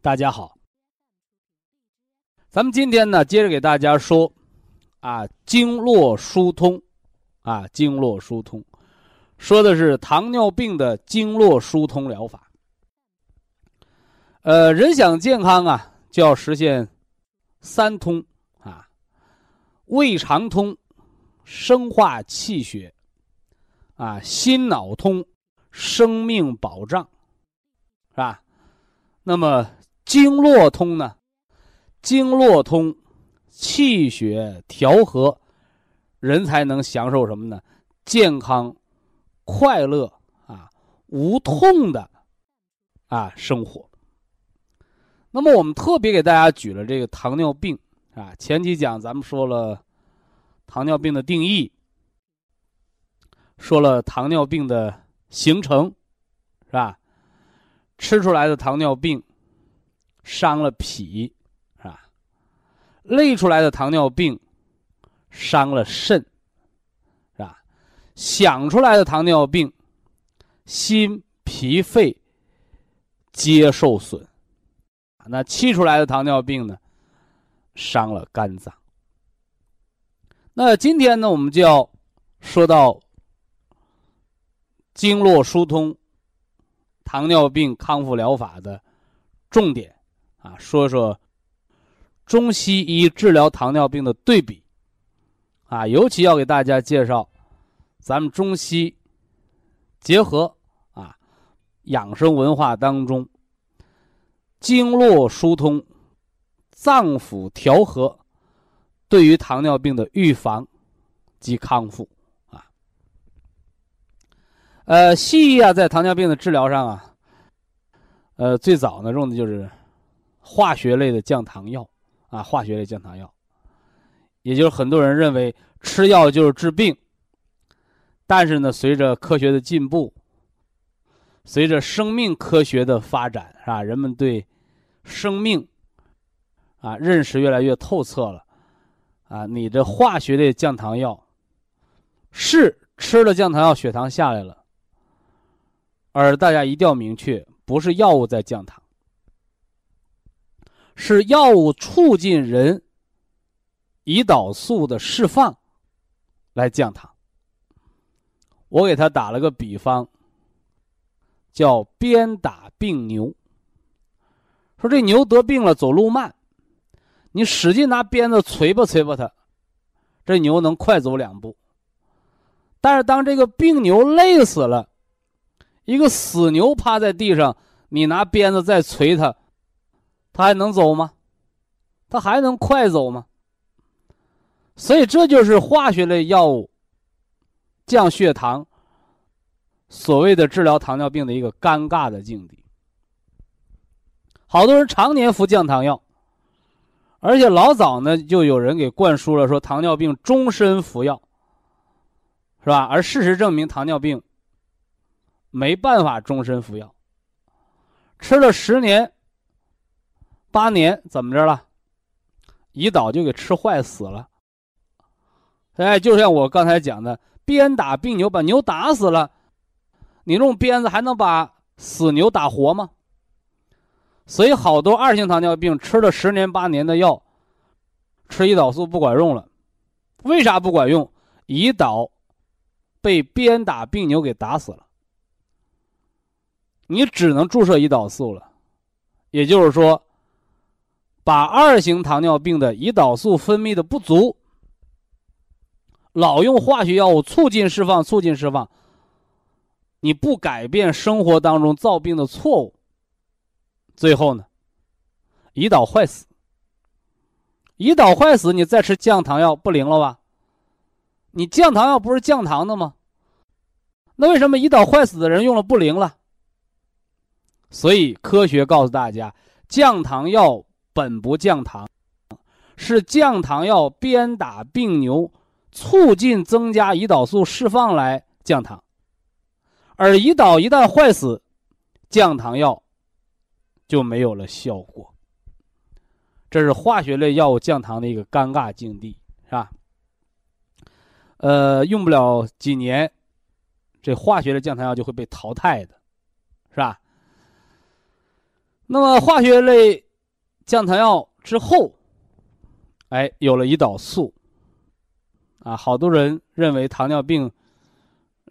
大家好，咱们今天呢，接着给大家说，啊，经络疏通，啊，经络疏通，说的是糖尿病的经络疏通疗法。呃，人想健康啊，就要实现三通啊，胃肠通，生化气血，啊，心脑通，生命保障，是吧？那么。经络通呢，经络通，气血调和，人才能享受什么呢？健康、快乐啊，无痛的啊生活。那么我们特别给大家举了这个糖尿病啊，前几讲咱们说了糖尿病的定义，说了糖尿病的形成，是吧？吃出来的糖尿病。伤了脾，是吧？累出来的糖尿病，伤了肾，是吧？想出来的糖尿病，心、脾、肺皆受损。那气出来的糖尿病呢，伤了肝脏。那今天呢，我们就要说到经络疏通、糖尿病康复疗法的重点。啊，说说中西医治疗糖尿病的对比，啊，尤其要给大家介绍咱们中西结合啊养生文化当中经络疏通、脏腑调和对于糖尿病的预防及康复啊。呃，西医啊，在糖尿病的治疗上啊，呃，最早呢用的就是。化学类的降糖药，啊，化学类降糖药，也就是很多人认为吃药就是治病。但是呢，随着科学的进步，随着生命科学的发展，是吧？人们对生命啊认识越来越透彻了，啊，你的化学类降糖药是吃了降糖药血糖下来了，而大家一定要明确，不是药物在降糖。是药物促进人胰岛素的释放，来降糖。我给他打了个比方，叫鞭打病牛。说这牛得病了，走路慢，你使劲拿鞭子捶吧捶吧它，这牛能快走两步。但是当这个病牛累死了，一个死牛趴在地上，你拿鞭子再捶它。他还能走吗？他还能快走吗？所以这就是化学类药物降血糖，所谓的治疗糖尿病的一个尴尬的境地。好多人常年服降糖药，而且老早呢就有人给灌输了说糖尿病终身服药，是吧？而事实证明糖尿病没办法终身服药，吃了十年。八年怎么着了？胰岛就给吃坏死了。哎，就像我刚才讲的，鞭打病牛，把牛打死了，你用鞭子还能把死牛打活吗？所以好多二型糖尿病吃了十年八年的药，吃胰岛素不管用了。为啥不管用？胰岛被鞭打病牛给打死了，你只能注射胰岛素了。也就是说。把二型糖尿病的胰岛素分泌的不足，老用化学药物促进释放，促进释放。你不改变生活当中造病的错误，最后呢，胰岛坏死。胰岛坏死，你再吃降糖药不灵了吧？你降糖药不是降糖的吗？那为什么胰岛坏死的人用了不灵了？所以科学告诉大家，降糖药本不降糖，是降糖药鞭打病牛，促进增加胰岛素释放来降糖。而胰岛一旦坏死，降糖药就没有了效果。这是化学类药物降糖的一个尴尬境地，是吧？呃，用不了几年，这化学的降糖药就会被淘汰的，是吧？那么化学类降糖药之后，哎，有了胰岛素，啊，好多人认为糖尿病。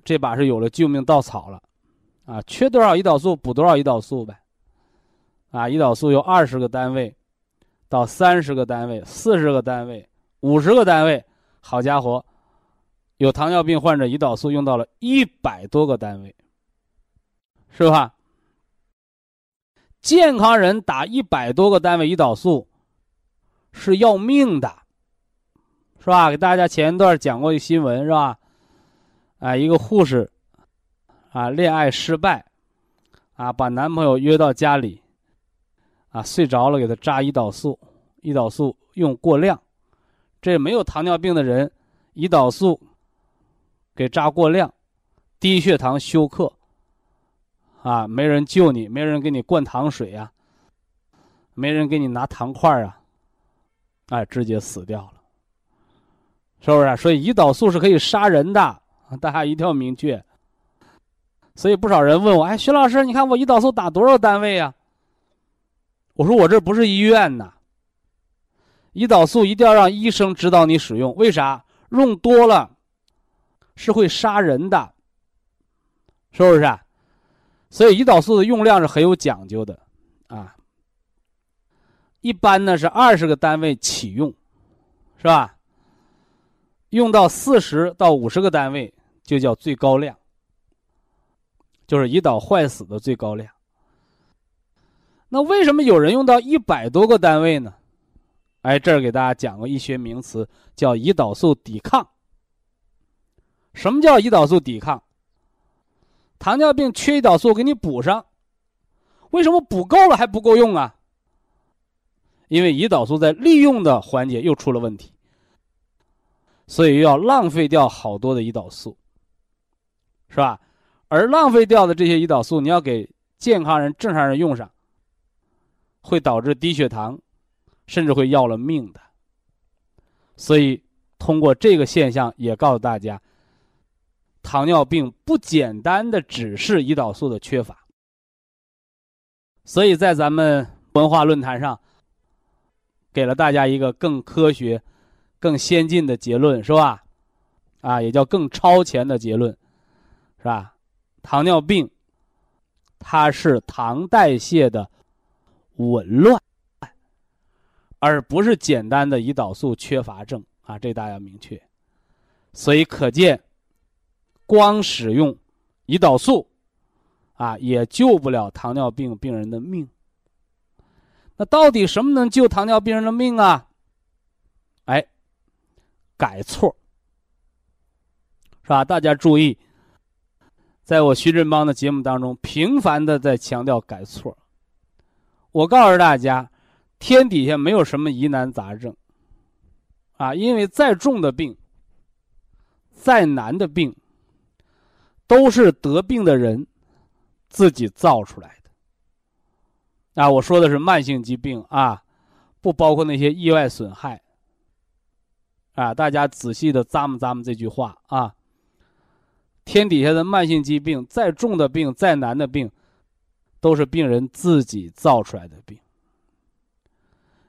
这把是有了救命稻草了，啊，缺多少胰岛素补多少胰岛素呗，啊，胰岛素由二十个单位到三十个单位、四十个单位、五十个单位，好家伙，有糖尿病患者胰岛素用到了一百多个单位，是吧？健康人打一百多个单位胰岛素是要命的，是吧？给大家前一段讲过一新闻，是吧？啊，一个护士，啊，恋爱失败，啊，把男朋友约到家里，啊，睡着了，给他扎胰岛素，胰岛素用过量，这没有糖尿病的人，胰岛素给扎过量，低血糖休克，啊，没人救你，没人给你灌糖水呀，没人给你拿糖块啊，哎，直接死掉了，是不是？所以胰岛素是可以杀人的。大家一定要明确。所以不少人问我：“哎，徐老师，你看我胰岛素打多少单位呀？”我说：“我这不是医院呐。胰岛素一定要让医生指导你使用，为啥？用多了是会杀人的，是不是？所以胰岛素的用量是很有讲究的啊。一般呢是二十个单位起用，是吧？用到四十到五十个单位。就叫最高量，就是胰岛坏死的最高量。那为什么有人用到一百多个单位呢？哎，这儿给大家讲个医学名词，叫胰岛素抵抗。什么叫胰岛素抵抗？糖尿病缺胰岛素，给你补上。为什么补够了还不够用啊？因为胰岛素在利用的环节又出了问题，所以又要浪费掉好多的胰岛素。是吧？而浪费掉的这些胰岛素，你要给健康人、正常人用上，会导致低血糖，甚至会要了命的。所以，通过这个现象，也告诉大家，糖尿病不简单的只是胰岛素的缺乏。所以在咱们文化论坛上，给了大家一个更科学、更先进的结论，是吧？啊，也叫更超前的结论。是吧？糖尿病，它是糖代谢的紊乱，而不是简单的胰岛素缺乏症啊！这大家要明确。所以可见，光使用胰岛素啊，也救不了糖尿病病人的命。那到底什么能救糖尿病人的命啊？哎，改错，是吧？大家注意。在我徐振邦的节目当中，频繁的在强调改错。我告诉大家，天底下没有什么疑难杂症，啊，因为再重的病、再难的病，都是得病的人自己造出来的。啊，我说的是慢性疾病啊，不包括那些意外损害。啊，大家仔细的咂摸咂摸这句话啊。天底下的慢性疾病，再重的病、再难的病，都是病人自己造出来的病。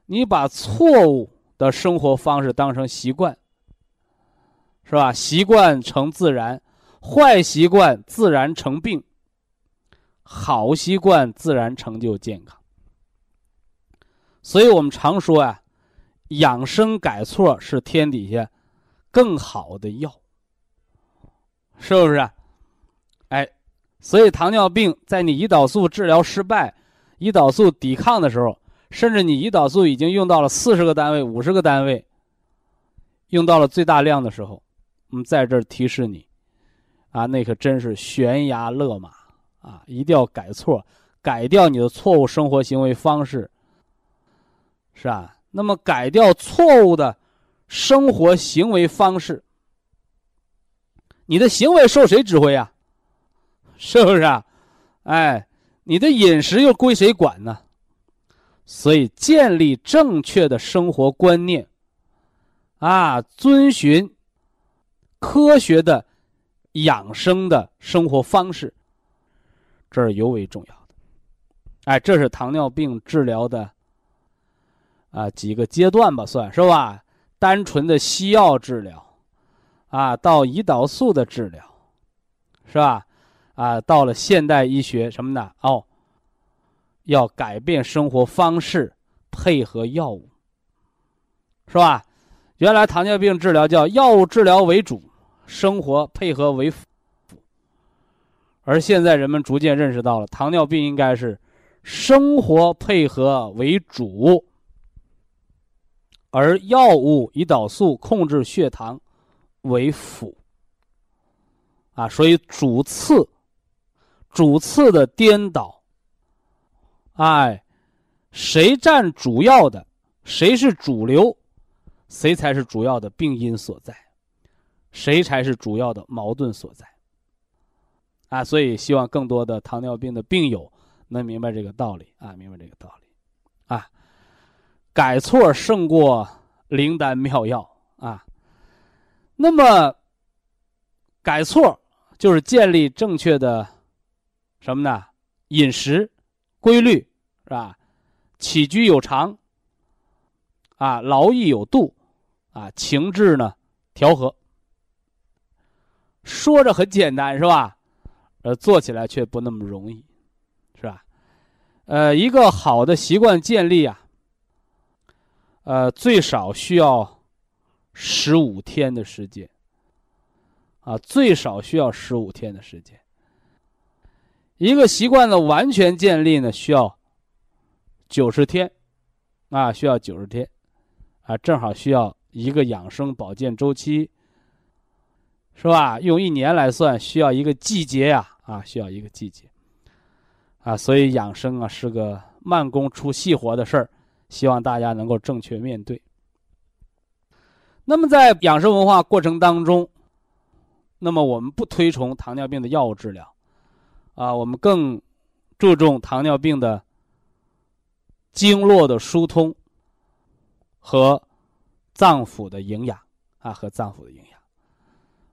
你把错误的生活方式当成习惯，是吧？习惯成自然，坏习惯自然成病，好习惯自然成就健康。所以我们常说啊，养生改错是天底下更好的药，是不是？哎，所以糖尿病在你胰岛素治疗失败、胰岛素抵抗的时候，甚至你胰岛素已经用到了四十个单位、五十个单位，用到了最大量的时候，我们在这儿提示你，啊，那可真是悬崖勒马啊！一定要改错，改掉你的错误生活行为方式。是吧？那么改掉错误的生活行为方式，你的行为受谁指挥呀？是不是啊？哎，你的饮食又归谁管呢？所以建立正确的生活观念，啊，遵循科学的养生的生活方式，这是尤为重要的。哎，这是糖尿病治疗的。啊，几个阶段吧，算是吧。单纯的西药治疗，啊，到胰岛素的治疗，是吧？啊，到了现代医学什么呢？哦，要改变生活方式，配合药物，是吧？原来糖尿病治疗叫药物治疗为主，生活配合为辅。而现在人们逐渐认识到了，糖尿病应该是生活配合为主。而药物胰岛素控制血糖为辅，啊，所以主次主次的颠倒，哎，谁占主要的，谁是主流，谁才是主要的病因所在，谁才是主要的矛盾所在，啊，所以希望更多的糖尿病的病友能明白这个道理啊，明白这个道理，啊。改错胜过灵丹妙药啊！那么，改错就是建立正确的什么呢？饮食规律是吧？起居有常啊，劳逸有度啊，情志呢调和。说着很简单是吧？呃，做起来却不那么容易，是吧？呃，一个好的习惯建立啊。呃，最少需要十五天的时间，啊，最少需要十五天的时间。一个习惯的完全建立呢，需要九十天，啊，需要九十天，啊，正好需要一个养生保健周期，是吧？用一年来算，需要一个季节呀，啊，需要一个季节，啊，所以养生啊是个慢工出细活的事儿。希望大家能够正确面对。那么，在养生文化过程当中，那么我们不推崇糖尿病的药物治疗，啊，我们更注重糖尿病的经络的疏通和脏腑的营养啊，和脏腑的营养。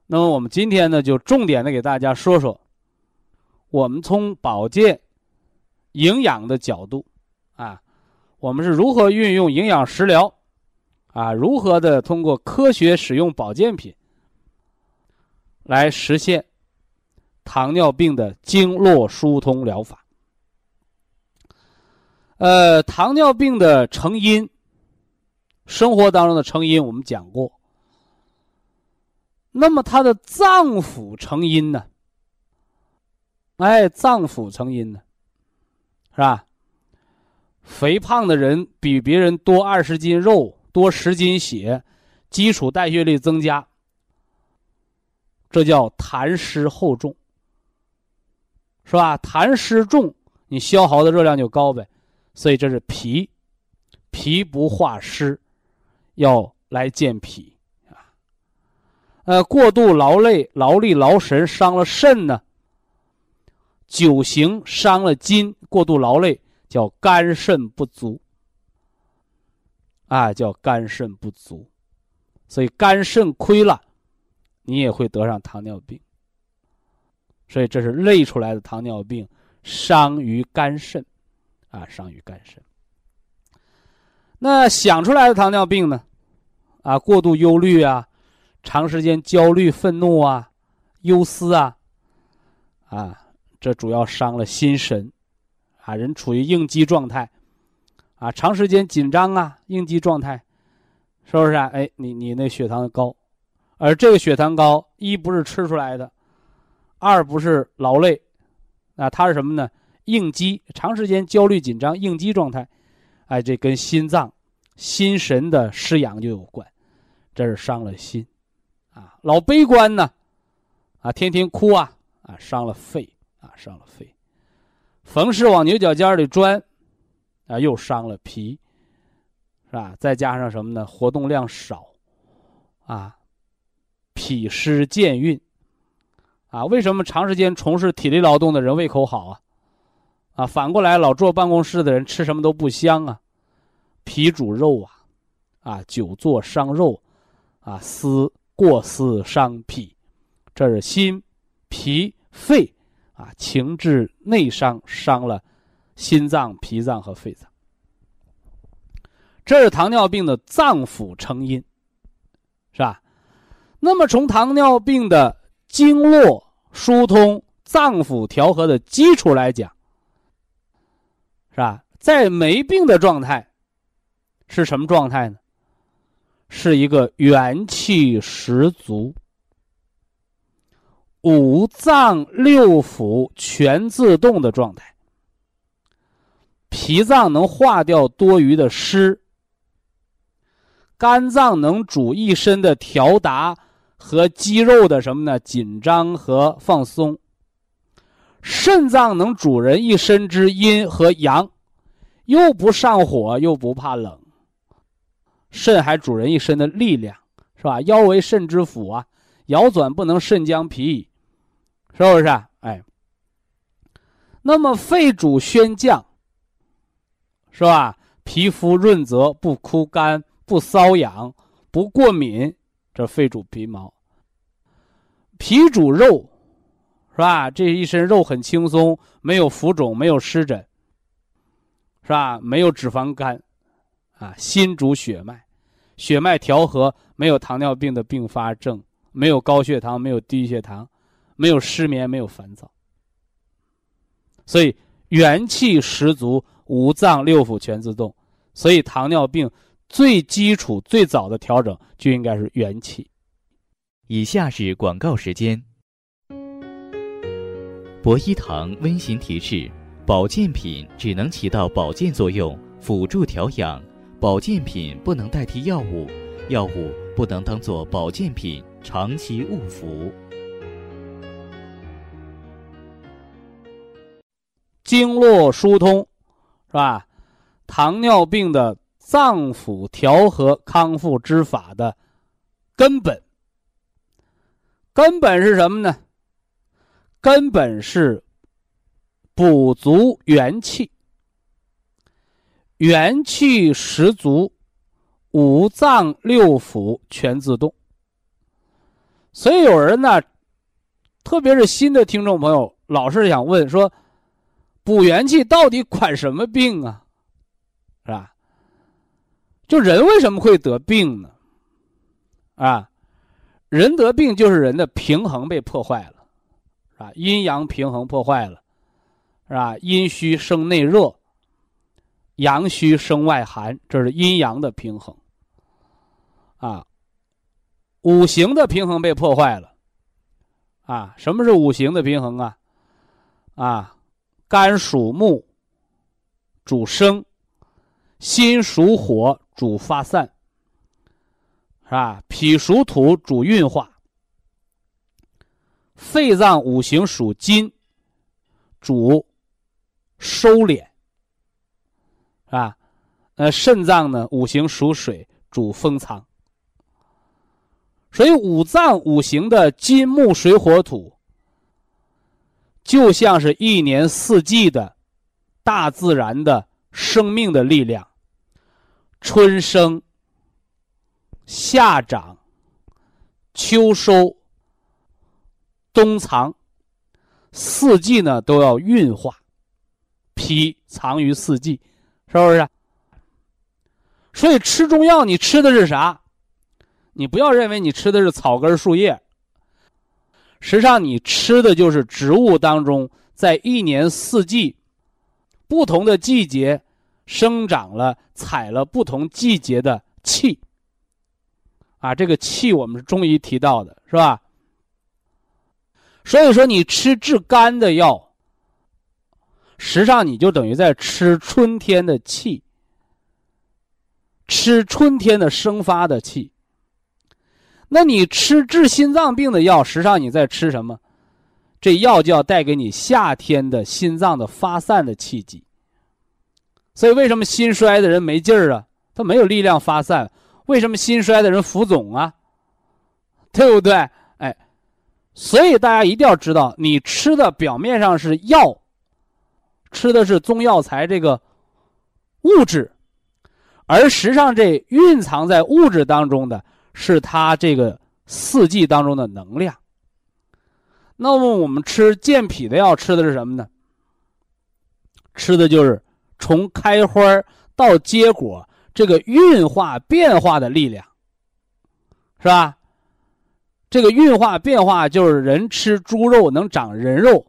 那么，我们今天呢，就重点的给大家说说，我们从保健、营养的角度啊。我们是如何运用营养食疗，啊，如何的通过科学使用保健品，来实现糖尿病的经络疏通疗法？呃，糖尿病的成因，生活当中的成因我们讲过。那么他的脏腑成因呢？哎，脏腑成因呢，是吧？肥胖的人比别人多二十斤肉，多十斤血，基础代谢率增加，这叫痰湿厚重，是吧？痰湿重，你消耗的热量就高呗，所以这是脾，脾不化湿，要来健脾。呃，过度劳累、劳力、劳神伤了肾呢，久行伤了筋，过度劳累。叫肝肾不足，啊，叫肝肾不足，所以肝肾亏了，你也会得上糖尿病。所以这是累出来的糖尿病，伤于肝肾，啊，伤于肝肾。那想出来的糖尿病呢？啊，过度忧虑啊，长时间焦虑、愤怒啊，忧思啊，啊，这主要伤了心神。啊，人处于应激状态，啊，长时间紧张啊，应激状态，是不是啊？哎，你你那血糖高，而这个血糖高，一不是吃出来的，二不是劳累，啊，它是什么呢？应激，长时间焦虑紧张，应激状态，哎，这跟心脏、心神的失养就有关，这是伤了心，啊，老悲观呢，啊，天天哭啊，啊，伤了肺，啊，伤了肺，逢事往牛角尖里钻，啊，又伤了脾，是吧？再加上什么呢？活动量少，啊，脾湿健运，啊，为什么长时间从事体力劳动的人胃口好啊？啊，反过来，老坐办公室的人吃什么都不香啊，脾主肉啊，啊，久坐伤肉，啊，思过思伤脾，这是心、脾、肺啊，情志内伤，伤了心脏、脾脏和肺脏。这是糖尿病的脏腑成因，是吧？那么从糖尿病的经络疏通、脏腑调和的基础来讲。是吧？在没病的状态，是什么状态呢？是一个元气十足、五脏六腑全自动的状态。脾脏能化掉多余的湿，肝脏能主一身的调达和肌肉的什么呢？紧张和放松。肾脏能主人一身之阴和阳，又不上火又不怕冷。肾还主人一身的力量，是吧？腰为肾之府啊，腰转不能，肾将疲矣，是不是？哎，那么肺主宣降，是吧？皮肤润泽，不枯干，不瘙痒，不过敏，这肺主皮毛。脾主肉。是吧？这一身肉很轻松，没有浮肿，没有湿疹，是吧？没有脂肪肝，啊，心主血脉，血脉调和，没有糖尿病的并发症，没有高血糖，没有低血糖，没有失眠，没有烦躁，所以元气十足，五脏六腑全自动。所以糖尿病最基础、最早的调整就应该是元气。以下是广告时间。博一堂温馨提示：保健品只能起到保健作用，辅助调养；保健品不能代替药物，药物不能当做保健品长期误服。经络疏通，是吧？糖尿病的脏腑调和康复之法的根本，根本是什么呢？根本是补足元气，元气十足，五脏六腑全自动。所以有人呢，特别是新的听众朋友，老是想问说：补元气到底管什么病啊？是吧？就人为什么会得病呢？啊，人得病就是人的平衡被破坏了。啊，阴阳平衡破坏了，是吧？阴虚生内热，阳虚生外寒，这是阴阳的平衡。啊，五行的平衡被破坏了。啊，什么是五行的平衡啊？啊，肝属木，主生；心属火，主发散，是吧？脾属土，主运化。肺脏五行属金，主收敛，啊，呃，肾脏呢五行属水，主封藏。所以五脏五行的金木水火土，就像是一年四季的大自然的生命的力量，春生、夏长、秋收。冬藏，四季呢都要运化，脾藏于四季，是不是？所以吃中药，你吃的是啥？你不要认为你吃的是草根树叶，实际上你吃的就是植物当中在一年四季不同的季节生长了、采了不同季节的气。啊，这个气我们是中医提到的，是吧？所以说，你吃治肝的药，实际上你就等于在吃春天的气，吃春天的生发的气。那你吃治心脏病的药，实际上你在吃什么？这药就要带给你夏天的心脏的发散的气机。所以，为什么心衰的人没劲儿啊？他没有力量发散。为什么心衰的人浮肿啊？对不对？哎，所以大家一定要知道，你吃的表面上是药，吃的是中药材这个物质，而实际上这蕴藏在物质当中的是它这个四季当中的能量。那么我们吃健脾的药，吃的是什么呢？吃的就是从开花到结果。这个运化变化的力量，是吧？这个运化变化就是人吃猪肉能长人肉，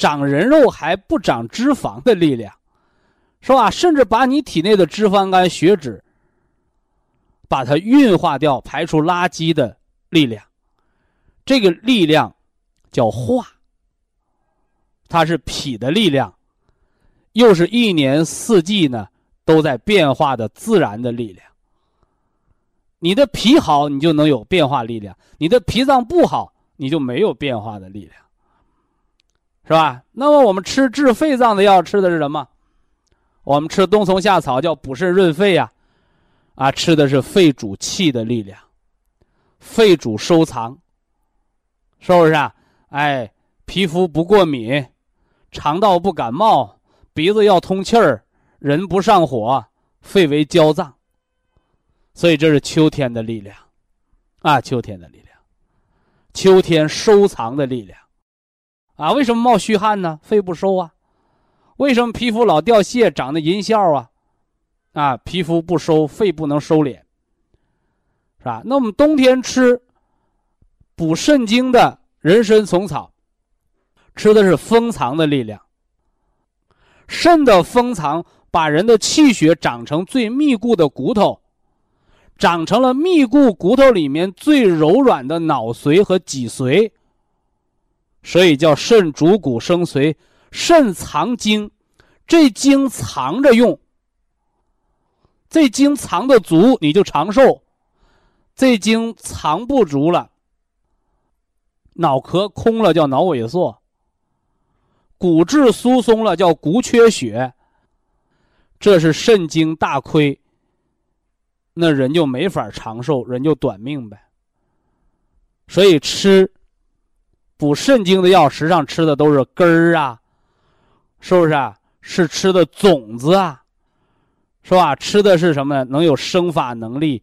长人肉还不长脂肪的力量，是吧？甚至把你体内的脂肪肝、血脂，把它运化掉，排出垃圾的力量，这个力量叫化。它是脾的力量，又是一年四季呢。都在变化的自然的力量。你的脾好，你就能有变化力量；你的脾脏不好，你就没有变化的力量，是吧？那么我们吃治肺脏的药，吃的是什么？我们吃冬虫夏草，叫补肾润肺呀，啊，吃的是肺主气的力量，肺主收藏，是不是啊？哎，皮肤不过敏，肠道不感冒，鼻子要通气儿。人不上火，肺为焦脏，所以这是秋天的力量，啊，秋天的力量，秋天收藏的力量，啊，为什么冒虚汗呢？肺不收啊，为什么皮肤老掉屑、长得银笑啊？啊，皮肤不收，肺不能收敛，是吧？那我们冬天吃补肾精的人参、虫草，吃的是封藏的力量，肾的封藏。把人的气血长成最密固的骨头，长成了密固骨头里面最柔软的脑髓和脊髓，所以叫肾主骨生髓。肾藏精，这精藏着用，这精藏的足你就长寿，这精藏不足了，脑壳空了叫脑萎缩，骨质疏松了叫骨缺血。这是肾精大亏，那人就没法长寿，人就短命呗。所以吃补肾精的药，实际上吃的都是根儿啊，是不是啊？是吃的种子啊，是吧？吃的是什么呢？能有生发能力，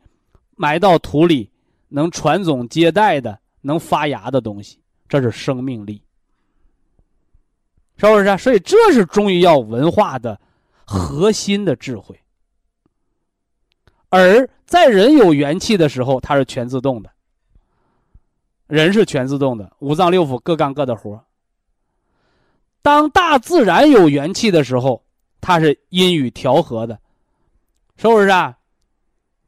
埋到土里能传宗接代的，能发芽的东西，这是生命力，是不是？所以这是中医药文化的。核心的智慧，而在人有元气的时候，它是全自动的。人是全自动的，五脏六腑各干各的活。当大自然有元气的时候，它是阴雨调和的，是不是啊？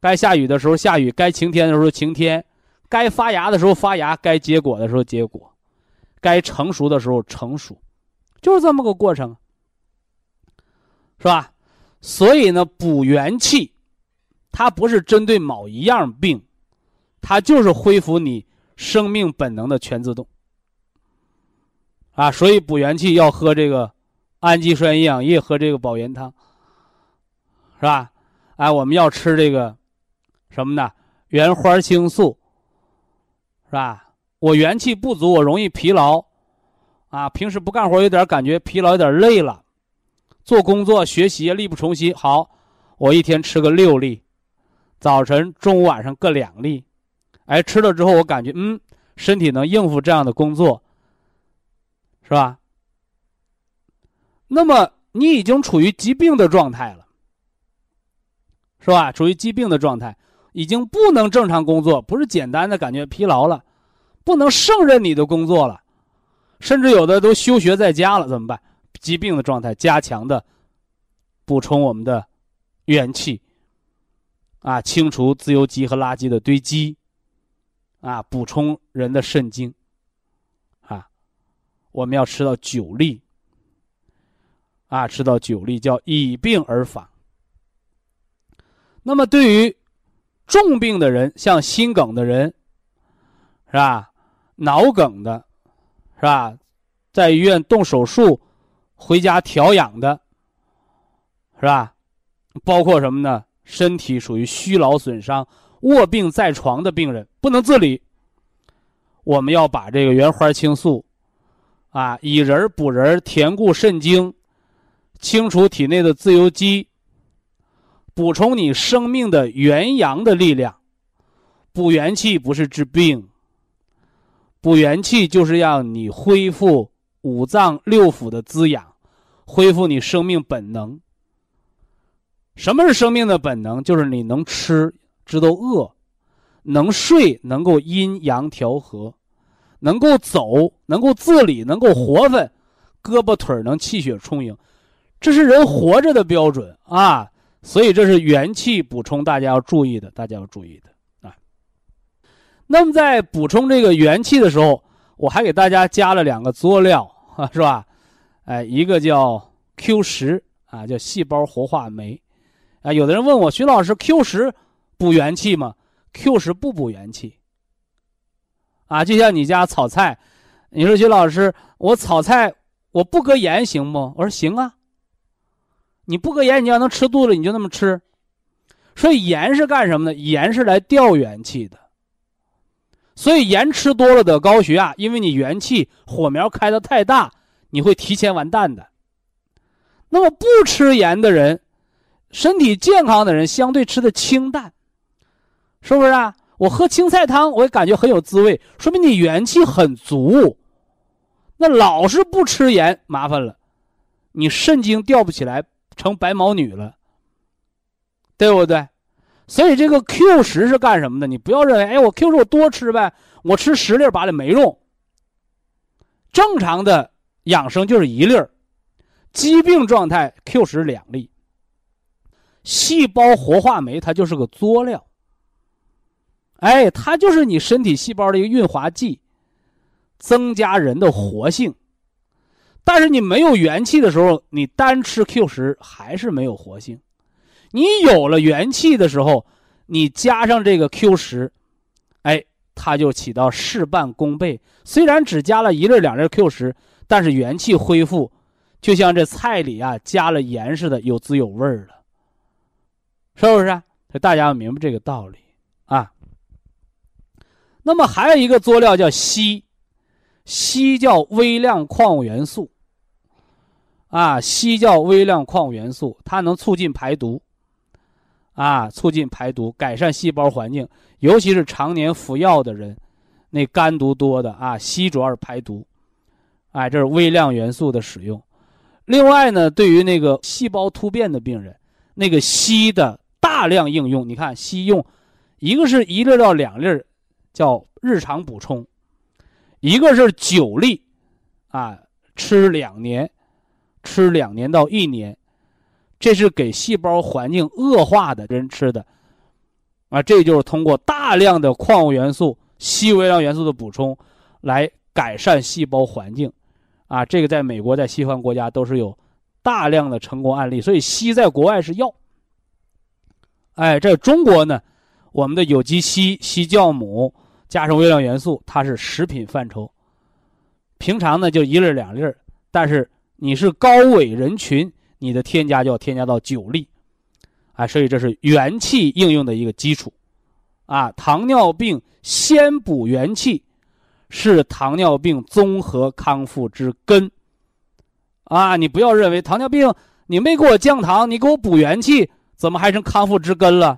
该下雨的时候下雨，该晴天的时候晴天，该发芽的时候发芽，该结果的时候结果，该成熟的时候成熟，就是这么个过程。是吧？所以呢，补元气，它不是针对某一样病，它就是恢复你生命本能的全自动。啊，所以补元气要喝这个氨基酸营养液，喝这个保元汤，是吧？哎，我们要吃这个什么呢？原花青素，是吧？我元气不足，我容易疲劳，啊，平时不干活有点感觉疲劳，有点累了。做工作、学习力不从心。好，我一天吃个六粒，早晨、中午、晚上各两粒。哎，吃了之后我感觉，嗯，身体能应付这样的工作，是吧？那么你已经处于疾病的状态了，是吧？处于疾病的状态，已经不能正常工作，不是简单的感觉疲劳了，不能胜任你的工作了，甚至有的都休学在家了，怎么办？疾病的状态加强的补充我们的元气，啊，清除自由基和垃圾的堆积，啊，补充人的肾精，啊，我们要吃到九粒，啊，吃到九粒叫以病而访。那么对于重病的人，像心梗的人，是吧？脑梗的，是吧？在医院动手术，回家调养的。是吧？包括什么呢？身体属于虚劳损伤、卧病在床的病人，不能自理。我们要把这个原花青素，啊，以仁补仁，填固肾精，清除体内的自由基，补充你生命的元阳的力量。补元气不是治病，补元气就是让你恢复五脏六腑的滋养，恢复你生命本能。什么是生命的本能？就是你能吃，知道饿，能睡，能够阴阳调和，能够走，能够自理，能够活分，胳膊腿能气血充盈，这是人活着的标准啊！所以这是元气补充，大家要注意的，大家要注意的啊。那么在补充这个元气的时候，我还给大家加了两个佐料，是吧？哎，一个叫 Q 十啊，叫细胞活化酶。啊，有的人问我徐老师，Q 十补元气吗？Q 十不补元气。啊，就像你家炒菜，你说徐老师，我炒菜我不搁盐行不？我说行啊。你不搁盐，你要能吃肚子，你就那么吃。所以盐是干什么的？盐是来调元气的。所以盐吃多了得高血压，因为你元气火苗开的太大，你会提前完蛋的。那么不吃盐的人。身体健康的人相对吃的清淡，是不是啊？我喝青菜汤，我也感觉很有滋味，说明你元气很足。那老是不吃盐，麻烦了，你肾精吊不起来，成白毛女了，对不对？所以这个 Q 十是干什么的？你不要认为，哎，我 Q 十我多吃呗，我吃十粒八粒没用。正常的养生就是一粒儿，疾病状态 Q 十两粒。细胞活化酶它就是个佐料，哎，它就是你身体细胞的一个润滑剂，增加人的活性。但是你没有元气的时候，你单吃 Q 十还是没有活性。你有了元气的时候，你加上这个 Q 十，哎，它就起到事半功倍。虽然只加了一粒两粒 Q 十，但是元气恢复，就像这菜里啊加了盐似的，有滋有味儿了。是不是？所以大家要明白这个道理。那么还有一个佐料叫硒，硒叫微量矿物元素。啊，硒叫微量矿物元素，它能促进排毒，啊，促进排毒，改善细胞环境，尤其是常年服药的人，那肝毒多的啊，硒主要是排毒。哎，这是微量元素的使用。另外呢，对于那个细胞突变的病人，那个硒的。大量应用，你看硒用，一个是一粒到两粒，叫日常补充；一个是九粒，啊，吃两年，吃两年到一年，这是给细胞环境恶化的人吃的，啊，这就是通过大量的矿物元素、硒微量元素的补充，来改善细胞环境，啊，这个在美国、在西方国家都是有大量的成功案例，所以硒在国外是药。哎，这中国呢，我们的有机硒、硒酵母加上微量元素，它是食品范畴。平常呢就一粒两粒，但是你是高危人群，你的添加就要添加到九粒。啊，所以这是元气应用的一个基础。啊，糖尿病先补元气，是糖尿病综合康复之根。啊，你不要认为糖尿病你没给我降糖，你给我补元气。怎么还成康复之根了？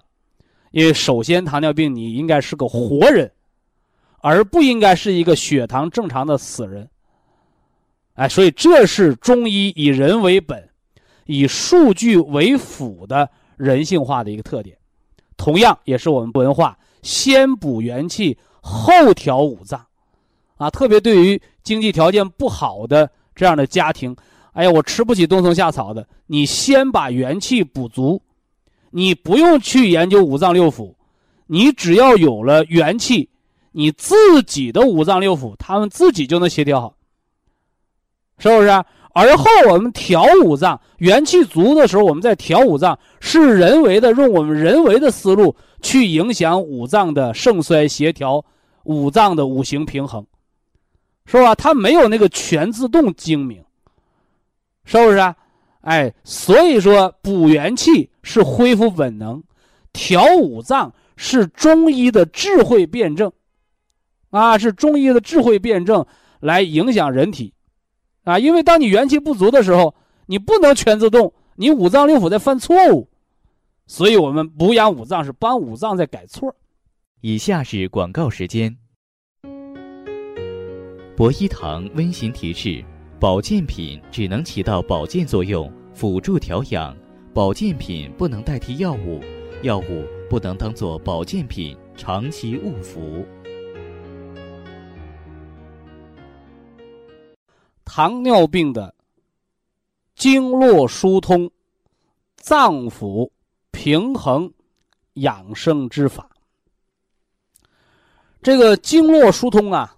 因为首先，糖尿病你应该是个活人，而不应该是一个血糖正常的死人。哎，所以这是中医以人为本、以数据为辅的人性化的一个特点。同样，也是我们文化先补元气后调五脏。啊，特别对于经济条件不好的这样的家庭，哎呀，我吃不起冬虫夏草的，你先把元气补足，你不用去研究五脏六腑，你只要有了元气，你自己的五脏六腑他们自己就能协调好，是不是？而后我们调五脏，元气足的时候，我们再调五脏，是人为的，用我们人为的思路去影响五脏的盛衰协调，五脏的五行平衡，是吧？它没有那个全自动精明，是不是？哎，所以说补元气是恢复本能，调五脏是中医的智慧辩证，啊，是中医的智慧辩证来影响人体。啊，因为当你元气不足的时候，你不能全自动，你五脏六腑在犯错误，所以我们补养五脏是帮五脏在改错。以下是广告时间。博一堂温馨提示：保健品只能起到保健作用，辅助调养；保健品不能代替药物，药物不能当做保健品长期误服。糖尿病的经络疏通、脏腑平衡养生之法。这个经络疏通啊，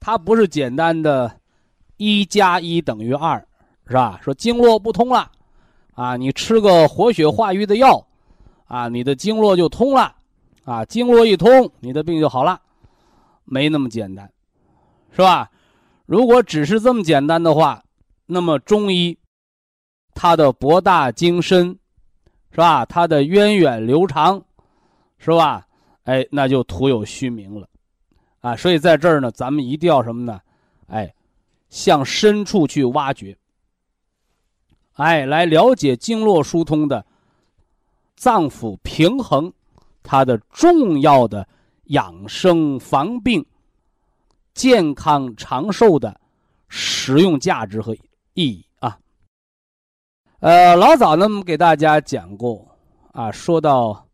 它不是简单的“一加一等于二”，是吧？说经络不通了，啊，你吃个活血化瘀的药，啊，你的经络就通了，啊，经络一通，你的病就好了，没那么简单，是吧？如果只是这么简单的话，那么中医它的博大精深，是吧？它的源远流长，是吧？哎，那就徒有虚名了，啊！所以在这儿呢，咱们一定要什么呢？哎，向深处去挖掘，哎，来了解经络疏通的脏腑平衡，它的重要的养生防病。健康长寿的实用价值和意义啊！呃，老早呢，我们给大家讲过啊，说到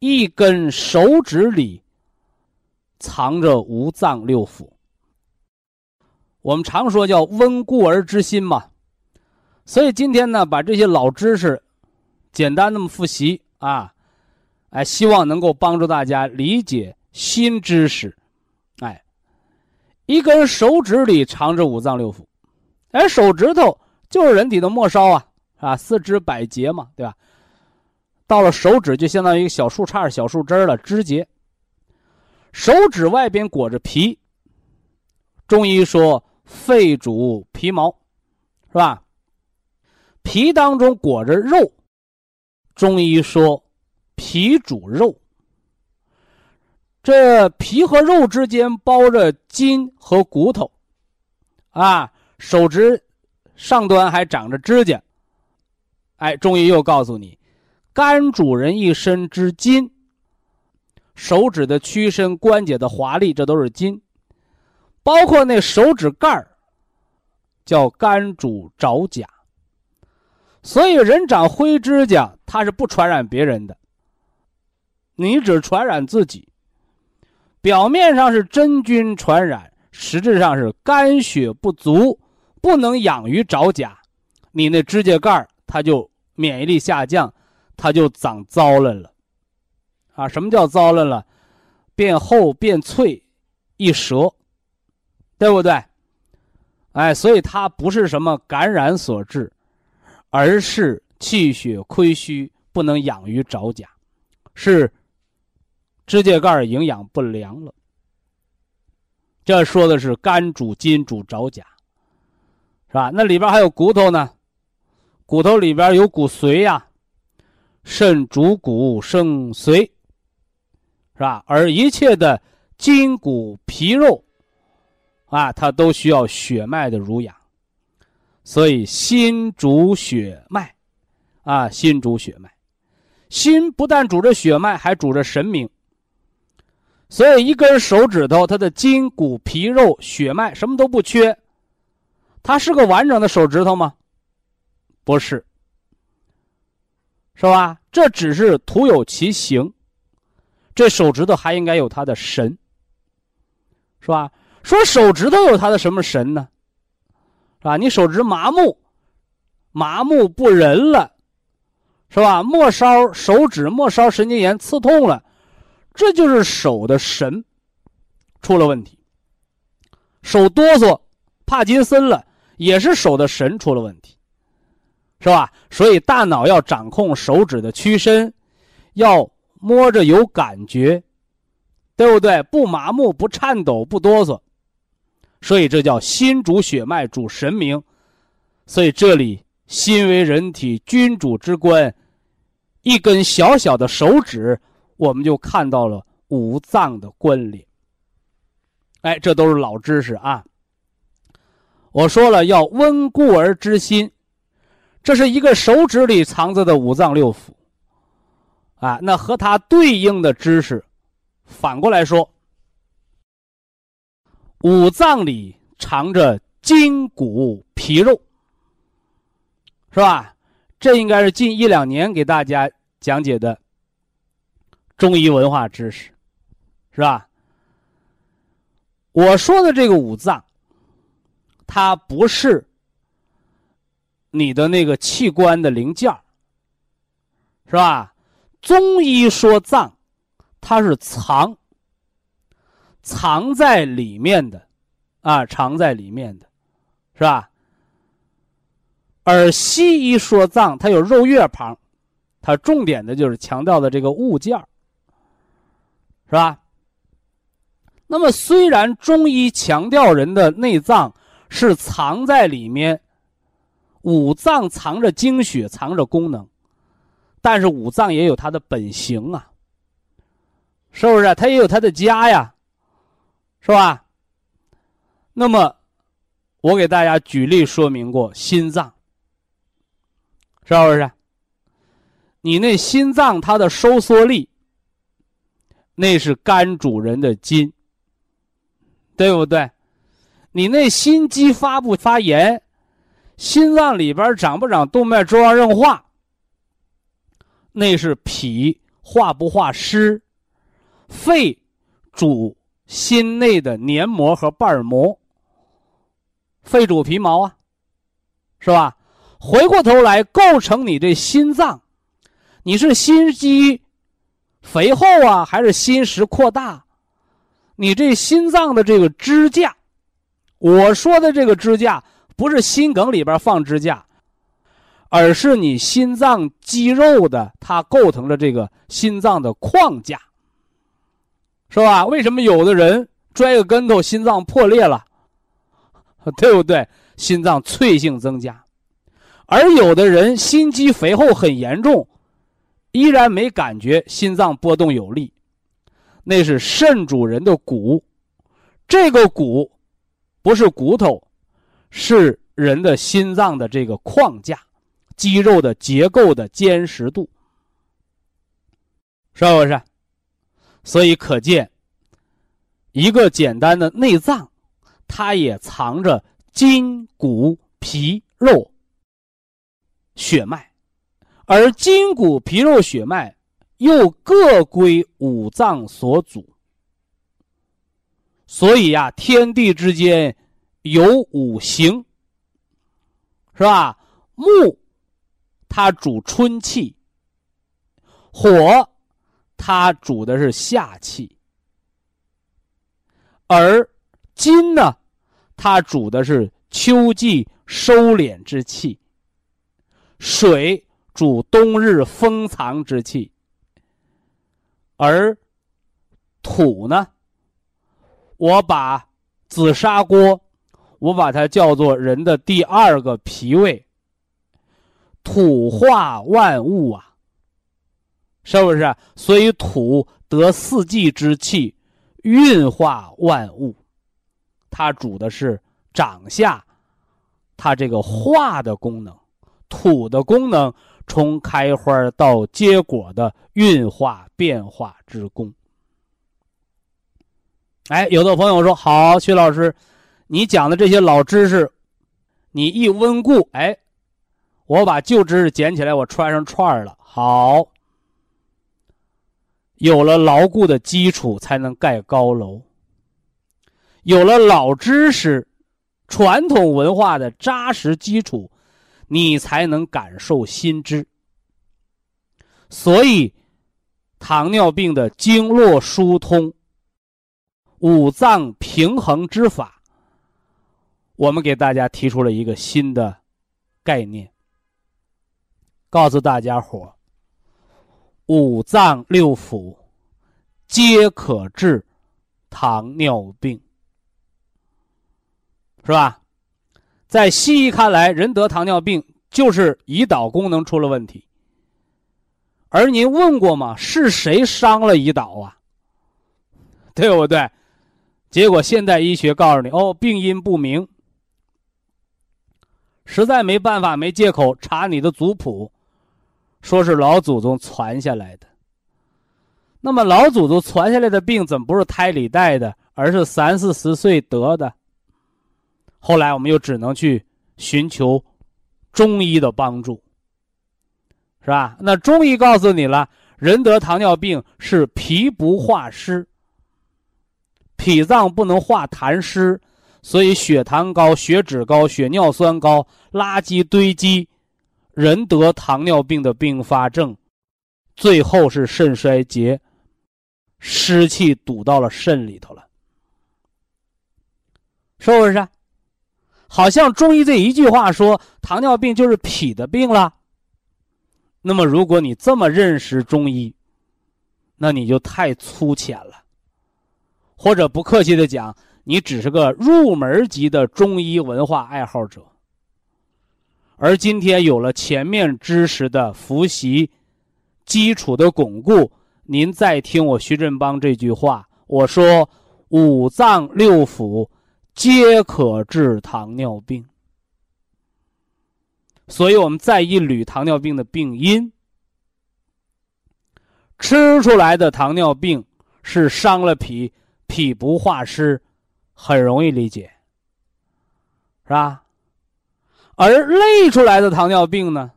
一根手指里藏着五脏六腑，我们常说叫温故而知新嘛。所以今天呢，把这些老知识简单那么复习啊，哎，希望能够帮助大家理解新知识。哎一根手指里藏着五脏六腑，哎，手指头就是人体的末梢啊，啊，四肢百节嘛，对吧？到了手指就相当于一个小树杈、小树枝了，枝节。手指外边裹着皮，中医说肺主皮毛，是吧？皮当中裹着肉，中医说脾主肉。这皮和肉之间包着筋和骨头，啊，手指上端还长着指甲。哎，中医又告诉你，肝主人一身之筋，手指的屈伸、关节的华丽，这都是筋，包括那手指盖叫肝主爪甲。所以人长灰指甲，它是不传染别人的，你只传染自己。表面上是真菌传染，实质上是肝血不足，不能养于爪甲，你那指甲盖它就免疫力下降，它就长糟了了。啊，什么叫糟了了？变厚变脆，一折，对不对？哎，所以它不是什么感染所致，而是气血亏虚，不能养于爪甲，是。指甲盖营养不良了，这说的是肝主筋主爪甲，是吧？那里边还有骨头呢，骨头里边有骨髓呀，肾主骨生髓，是吧？而一切的筋骨皮肉，啊，它都需要血脉的濡养，所以心主血脉，啊，心主血脉，心不但主着血脉，还主着神明。所以，一根手指头，它的筋骨皮肉血脉什么都不缺，它是个完整的手指头吗？不是，是吧？这只是徒有其形，这手指头还应该有它的神，是吧？说手指头有它的什么神呢？啊？你手指麻木，麻木不仁了，是吧？末梢手指末梢神经炎刺痛了，这就是手的神出了问题。手哆嗦，帕金森了，也是手的神出了问题，是吧？所以大脑要掌控手指的屈伸，要摸着有感觉，对不对？不麻木，不颤抖，不哆嗦。所以这叫心主血脉，主神明。所以这里心为人体君主之官，一根小小的手指，我们就看到了五脏的关联。哎，这都是老知识啊。我说了，要温故而知新，这是一个手指里藏着的五脏六腑。啊，那和它对应的知识，反过来说，五脏里藏着筋骨皮肉，是吧？这应该是近一两年给大家讲解的中医文化知识，是吧？我说的这个五脏，它不是你的那个器官的零件是吧？中医说脏，它是藏，藏在里面的，啊，藏在里面的，是吧？而西医说脏，它有肉月旁，它重点的就是强调的这个物件是吧？那么，虽然中医强调人的内脏是藏在里面，五脏藏着精血，藏着功能，但是五脏也有它的本性啊，是不是？它也有它的家呀，是吧？那么，我给大家举例说明过，心脏，是不是？你那心脏它的收缩力，那是肝主人的筋。对不对？你那心肌发不发炎？心脏里边长不长动脉粥样硬化？那是脾化不化湿？肺主心内的黏膜和瓣膜。肺主皮毛啊，是吧？回过头来构成你这心脏，你是心肌肥厚啊，还是心室扩大？你这心脏的这个支架，我说的这个支架不是心梗里边放支架，而是你心脏肌肉的，它构成了这个心脏的框架，是吧？为什么有的人摔个跟头，心脏破裂了，对不对？心脏脆性增加，而有的人心肌肥厚很严重，依然没感觉心脏波动有力。那是肾主人的骨，这个骨不是骨头，是人的心脏的这个框架，肌肉的结构的坚实度，是不是？所以可见，一个简单的内脏，它也藏着筋骨皮肉、血脉，而筋骨皮肉血脉。又各归五脏所主，所以呀，天地之间有五行，是吧？木，它主春气；火，它主的是夏气；而金呢，它主的是秋季收敛之气；水主冬日封藏之气。而土呢？我把紫砂锅，我把它叫做人的第二个脾胃。土化万物啊，是不是？所以土得四季之气，运化万物。它主的是长下，它这个化的功能，土的功能。从开花到结果的运化变化之功。哎，有的朋友说：“好，徐老师，你讲的这些老知识，你一温故，哎，我把旧知识捡起来，我穿上串儿了。好，有了牢固的基础，才能盖高楼。有了老知识、传统文化的扎实基础。”你才能感受新知。所以，糖尿病的经络疏通、五脏平衡之法，我们给大家提出了一个新的概念，告诉大家伙五脏六腑皆可治糖尿病，是吧？在西医看来，人得糖尿病就是胰岛功能出了问题。而您问过吗？是谁伤了胰岛啊？对不对？结果现代医学告诉你，哦，病因不明，实在没办法，没借口，查你的族谱，说是老祖宗传下来的。那么老祖宗传下来的病，怎么不是胎里带的，而是三四十岁得的？后来我们又只能去寻求中医的帮助。是吧？那中医告诉你了，人得糖尿病是脾不化湿，脾脏不能化痰湿，所以血糖高、血脂高、血尿酸高，垃圾堆积，人得糖尿病的并发症，最后是肾衰竭，湿气堵到了肾里头了，是不是？好像中医这一句话说，糖尿病就是脾的病了。那么，如果你这么认识中医，那你就太粗浅了，或者不客气的讲，你只是个入门级的中医文化爱好者。而今天有了前面知识的复习、基础的巩固，您再听我徐振邦这句话，我说五脏六腑皆可治糖尿病。所以我们再一捋糖尿病的病因，吃出来的糖尿病是伤了脾，脾不化湿，很容易理解，是吧？而累出来的糖尿病呢？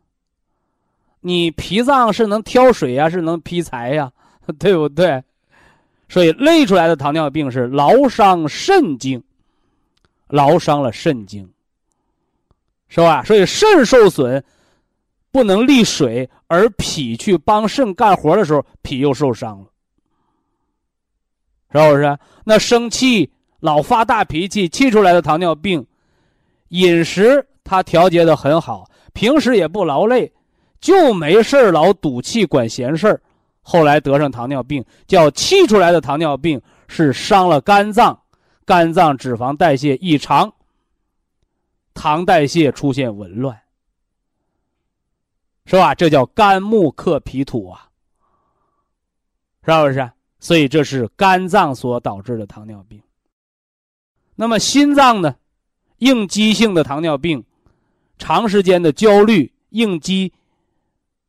你脾脏是能挑水呀，是能劈柴呀，对不对？所以累出来的糖尿病是劳伤肾经，劳伤了肾经。是吧？所以肾受损，不能利水，而脾去帮肾干活的时候，脾又受伤了，是不是？那生气、老发大脾气，气出来的糖尿病，饮食他调节的很好，平时也不劳累，就没事儿老赌气管闲事儿，后来得上糖尿病，叫气出来的糖尿病是伤了肝脏，肝脏脂肪代谢异常。糖代谢出现紊乱，是吧？这叫肝木克脾土啊，是不是？所以这是肝脏所导致的糖尿病。那么心脏呢？应激性的糖尿病，长时间的焦虑、应激，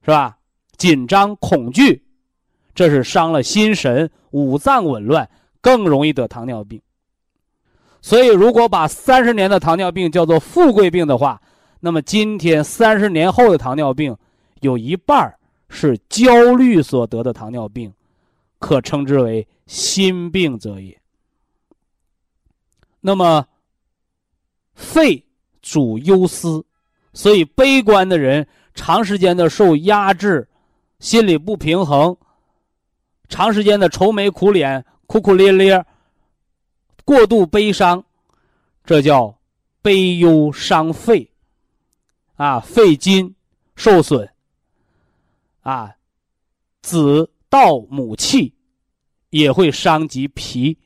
是吧？紧张、恐惧，这是伤了心神，五脏紊乱，更容易得糖尿病。所以，如果把三十年的糖尿病叫做富贵病的话，那么今天三十年后的糖尿病，有一半是焦虑所得的糖尿病，可称之为心病则也。那么，肺主忧思，所以悲观的人长时间的受压制，心理不平衡，长时间的愁眉苦脸、哭哭咧咧。过度悲伤，这叫悲忧伤肺，啊，肺筋受损，啊，子盗母气也会伤及脾，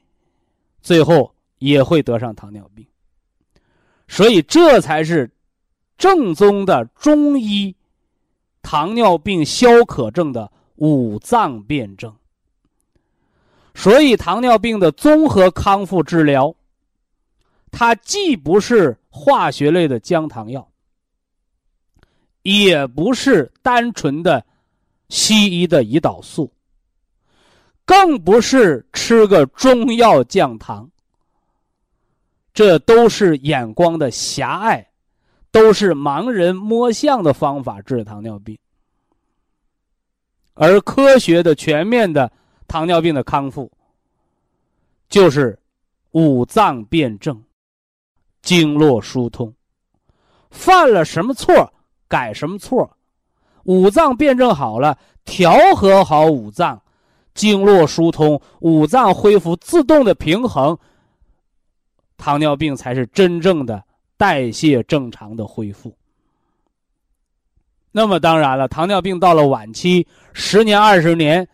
最后也会得上糖尿病。所以这才是正宗的中医糖尿病消渴症的五脏辩证。所以，糖尿病的综合康复治疗，它既不是化学类的降糖药，也不是单纯的西医的胰岛素，更不是吃个中药降糖。这都是眼光的狭隘，都是盲人摸象的方法治糖尿病，而科学的、全面的。糖尿病的康复，就是五脏辩证、经络疏通。犯了什么错，改什么错？五脏辩证好了，调和好五脏，经络疏通，五脏恢复自动的平衡，糖尿病才是真正的代谢正常的恢复。那么当然了，糖尿病到了晚期，十年二十年，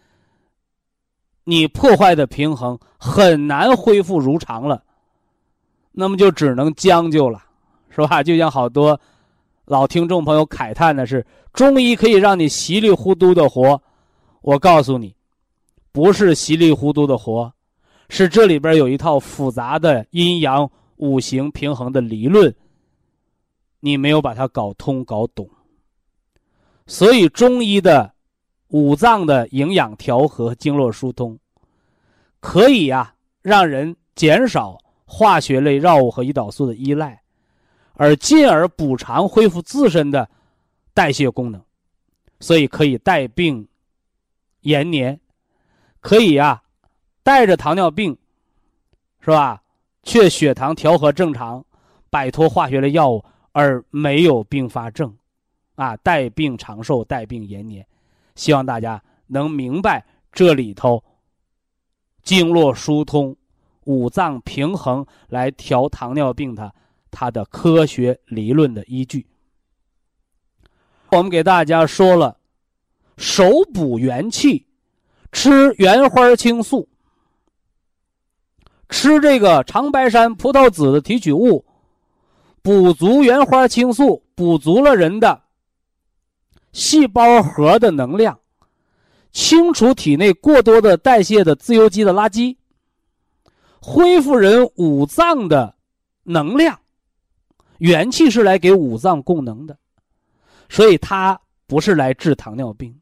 你破坏的平衡很难恢复如常了，那么就只能将就了，是吧？就像好多老听众朋友慨叹的是，中医可以让你稀里糊涂的活，我告诉你，不是稀里糊涂的活，是这里边有一套复杂的阴阳五行平衡的理论，你没有把它搞通搞懂。所以，中医的五脏的营养调和、经络疏通，可以呀，让人减少化学类药物和胰岛素的依赖，而进而补偿、恢复自身的代谢功能。所以，可以带病延年，可以呀，带着糖尿病，是吧？却血糖调和正常，摆脱化学的药物，而没有并发症。啊，带病长寿，带病延年，希望大家能明白这里头经络疏通、五脏平衡来调糖尿病的它的科学理论的依据。我们给大家说了，手补元气，吃原花青素，吃这个长白山葡萄籽的提取物，补足原花青素，补足了人的。细胞核的能量，清除体内过多的代谢的自由基的垃圾，恢复人五脏的能量，元气是来给五脏供能的，所以它不是来治糖尿病，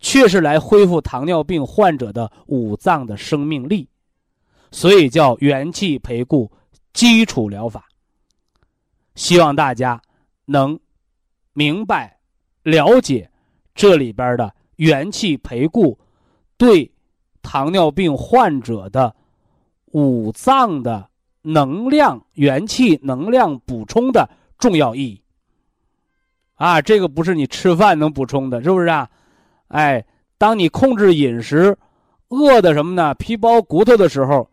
却是来恢复糖尿病患者的五脏的生命力，所以叫元气培固基础疗法。希望大家能明白。了解这里边的元气培固，对糖尿病患者的五脏的能量、元气能量补充的重要意义。啊，这个不是你吃饭能补充的，是不是啊？哎，当你控制饮食，饿的什么呢？皮包骨头的时候，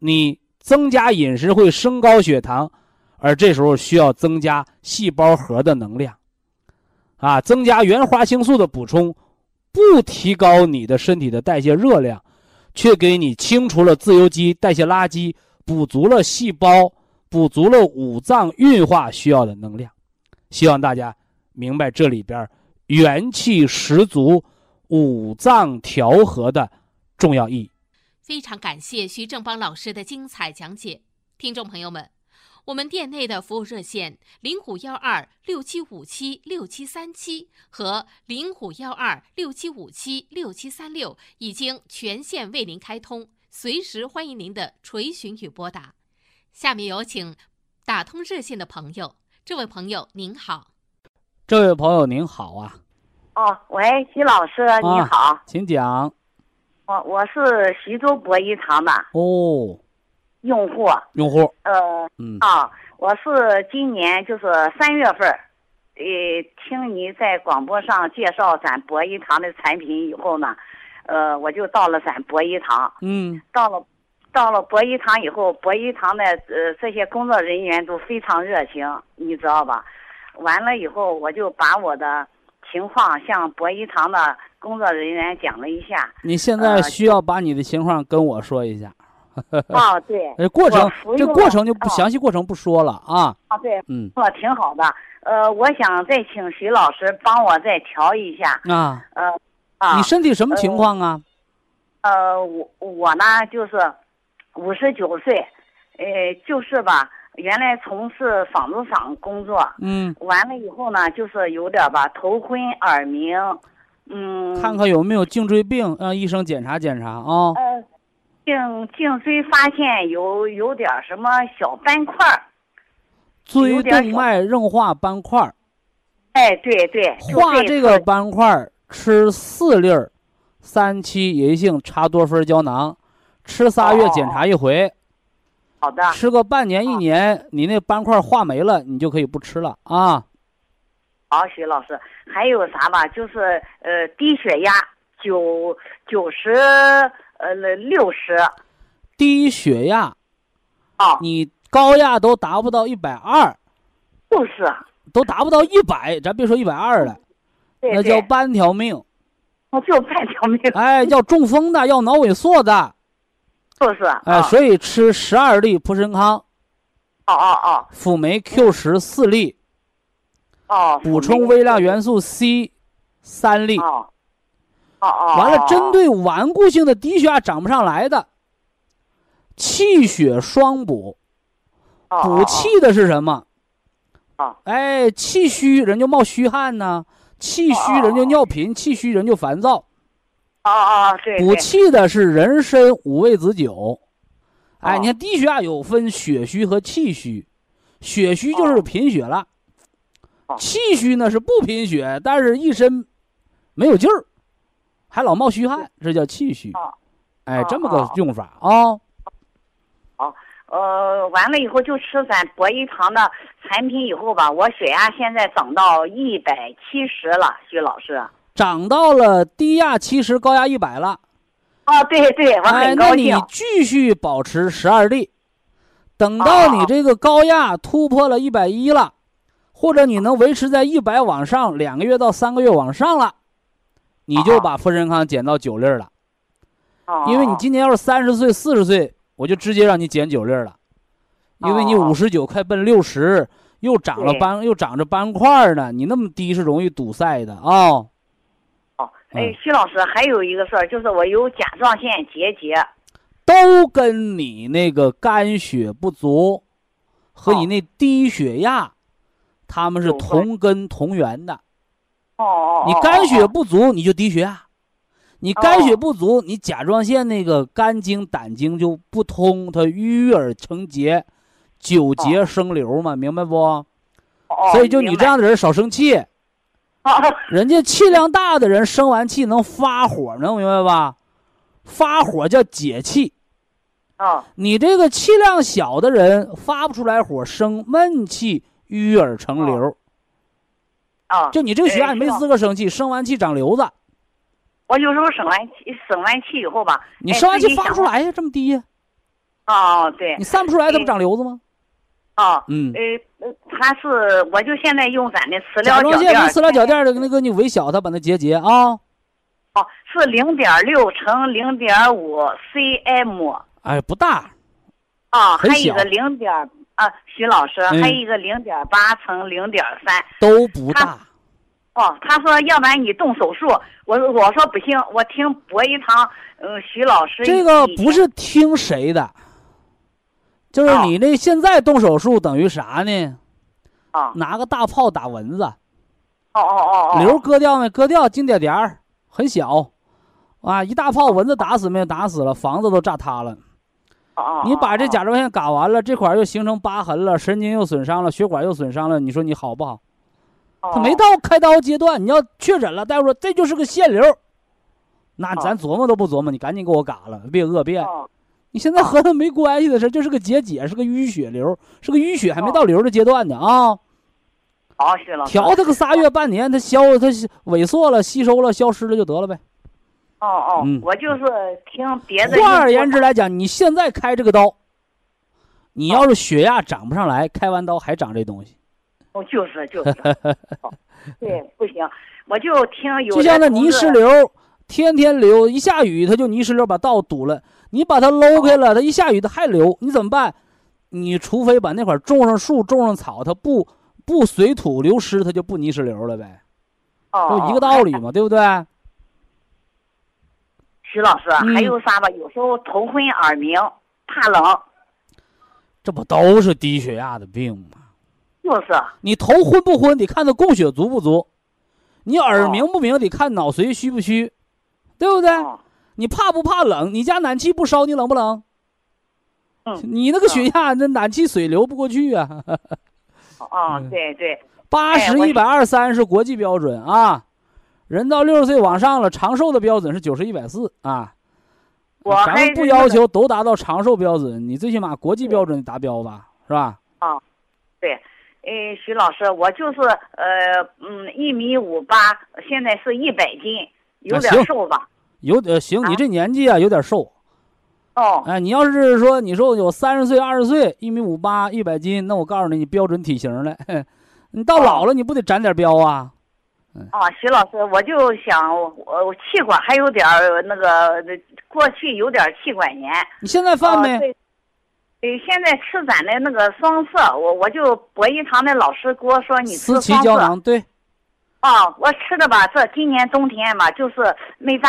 你增加饮食会升高血糖，而这时候需要增加细胞核的能量。啊，增加原花青素的补充，不提高你的身体的代谢热量，却给你清除了自由基、代谢垃圾，补足了细胞，补足了五脏运化需要的能量。希望大家明白这里边元气十足、五脏调和的重要意义。非常感谢徐正邦老师的精彩讲解，听众朋友们。我们店内的服务热线零五幺二六七五七六七三七和零五幺二六七五七六七三六已经全线为您开通，随时欢迎您的垂询与拨打。下面有请打通热线的朋友，这位朋友您好。这位朋友您好啊。哦，喂，徐老师你好，请讲。我我是徐州博一堂的。哦。用户，用户，呃，嗯啊，我是今年就是三月份，呃，听你在广播上介绍咱博一堂的产品以后呢，呃，我就到了咱博一堂，嗯，到了，到了博一堂以后，博一堂的呃这些工作人员都非常热情，你知道吧？完了以后，我就把我的情况向博医堂的工作人员讲了一下。你现在需要把你的情况跟我说一下。啊，对，呃，过程这过程就不详细过程不说了啊。啊，对，嗯，我挺好的。呃，我想再请徐老师帮我再调一下。啊，呃，啊，你身体什么情况啊？呃，我我呢就是五十九岁，呃，就是吧，原来从事纺织厂工作。嗯。完了以后呢，就是有点吧头昏耳鸣，嗯。看看有没有颈椎病，让医生检查检查啊。呃。颈颈椎发现有有点什么小斑块儿，椎动脉硬化斑块儿。哎，对对，化这个斑块儿，吃四粒儿三七银杏茶多酚胶囊，吃仨月检查一回。好的。吃个半年一年，你那斑块化没了，你就可以不吃了啊。好，徐老师，还有啥吧？就是呃，低血压九九十呃六十。低血压，哦，你高压都达不到一百二，就是，都达不到一百，咱别说一百二了，对那叫，半条命。哦就半条命，哎，要中风的，要脑萎缩的，就是，哎，哦所以吃十二粒普参康、哦哦辅酶 Q 十四粒，哦哦，补充微量元素 C 三粒。哦，哦哦，完了，哦针对顽固性的低血压涨不上来的，气血双补。哦补气的是什么？啊哎，气虚人就冒虚汗呐，气虚人就尿频，气虚人就烦躁。哦哦，对，补气的是人参五味子酒。哎，哦你看低血压有分血虚和气虚，血虚就是哦贫血了，哦气虚呢是不贫血，但是一身没有劲儿，还老冒虚汗，这叫气虚。哦哎哦，这么个哦用法啊。哦呃，完了以后就吃咱博一堂的产品以后吧，我血压现在涨到一百七十了，徐老师。涨到了低压七十，高压一百了。啊，对对，我哎，很高那你。继续保持十二粒，等到你哦这个高压突破了一百一了，或者你能维持在一百往上，两个月到三个月往上了，你就哦把富生康减到九粒儿了。哦因为你今年要是三十岁、四十岁，我就直接让你减九粒儿了，因为你哦五十九快奔六十，又长了斑，又长着斑块儿呢，你那么低是容易堵塞的啊。哦，哎嗯，徐老师还有一个事儿，就是我有甲状腺结节。都跟你那个肝血不足和你哦那低血压，他们是同根同源的。哦哦，你哦肝血哦不足，你就低血压；你肝血哦不足，你甲状腺那个肝经、胆经就不通，它淤而成结，久结生瘤嘛，明白不？哦所以就你这样的人少生气，哦 人家气量大的人生完气能发火，能明白吧？发火叫解气。啊你这个气量小的人发不出来火，生闷气，淤而成瘤。啊，就你这个血压，哎你没资格生气，生完气长瘤子。我有时候生完气，生完气以后吧，哎你生完气发不出来呀，这么低呀，哦，对你，散不出来，它不长瘤子吗？哦，嗯，呃，呃他是，我就现在用咱的磁疗脚垫磁疗脚垫的那个你微小它，把它结节啊。哦，是零点六乘零点五 cm，哎，不大，啊，还有一个零点啊，徐老师，嗯还有一个零点八乘零点三。都不大。哦，他说要不然你动手术，我我说不行，我听博一堂，嗯，徐老师这个不是听谁的，就是哦你那现在动手术等于啥呢？啊，拿个大炮打蚊子，哦哦哦哦，瘤割掉没？割掉，金点点儿，很小，啊，一大炮蚊子打死没有？打死了，房子都炸塌了。哦哦，你把这哦甲状腺嘎完了，这块儿又形成疤痕了，神经又损伤了，血管又损伤了，你说你好不好？哦他没到开刀阶段，你要确诊了，大夫说这就是个腺瘤，那咱琢磨都不琢磨，你赶紧给我嘎了，别恶变。哦你现在和他没关系的事，就是个结节，是个淤血瘤，是个淤血，还没到瘤的阶段呢啊！好，谢老师，调它个仨月半年，它消它萎缩了、吸收了、消失了就得了呗。哦哦，嗯我就是听别的。换而言之，来讲，你现在开这个刀，你要是血压涨不上来，开完刀还长这东西。哦，就是就是，哦对，不行，我就听有就像那泥石流，天天流，一下雨它就泥石流把道堵了。你把它搂开了，它一下雨它还流，你怎么办？你除非把那块儿种上树、种上草，它不不随土流失，它就不泥石流了呗，哦，就一个哦道理嘛，对不对？徐老师，嗯还有啥吧？有时候头昏耳鸣，怕冷，这不都是低血压的病吗？就是你头昏不昏，得看它供血足不足；你耳哦鸣不鸣，得看脑髓虚不虚，对不对？哦你怕不怕冷？你家暖气不烧，你冷不冷？嗯你那个血压，那暖气水流不过去啊。哦，嗯对对，八十、一百二三是国际标准啊，人到六十岁往上了，长寿的标准是九十一百四啊。我咱们不要求都达到长寿标准，你最起码国际标准达标吧，是吧？呃，徐老师，我就是呃嗯一米五八，现在是一百斤，有点瘦吧？有点行，啊你这年纪啊有点瘦。哦，哎，你要是说你说有三十岁、二十岁，一米五八、一百斤，那我告诉你，你标准体型了。嘿你到老了，你不得长点膘啊？啊，徐老师，我就想我我气管还有点儿那个，过去有点气管炎。你现在犯没？哦对呃，现在吃咱的那个双色，我我就博医堂的老师给我说你吃双色。胶囊，对，哦，我吃的吧，这今年冬天吧，就是没咋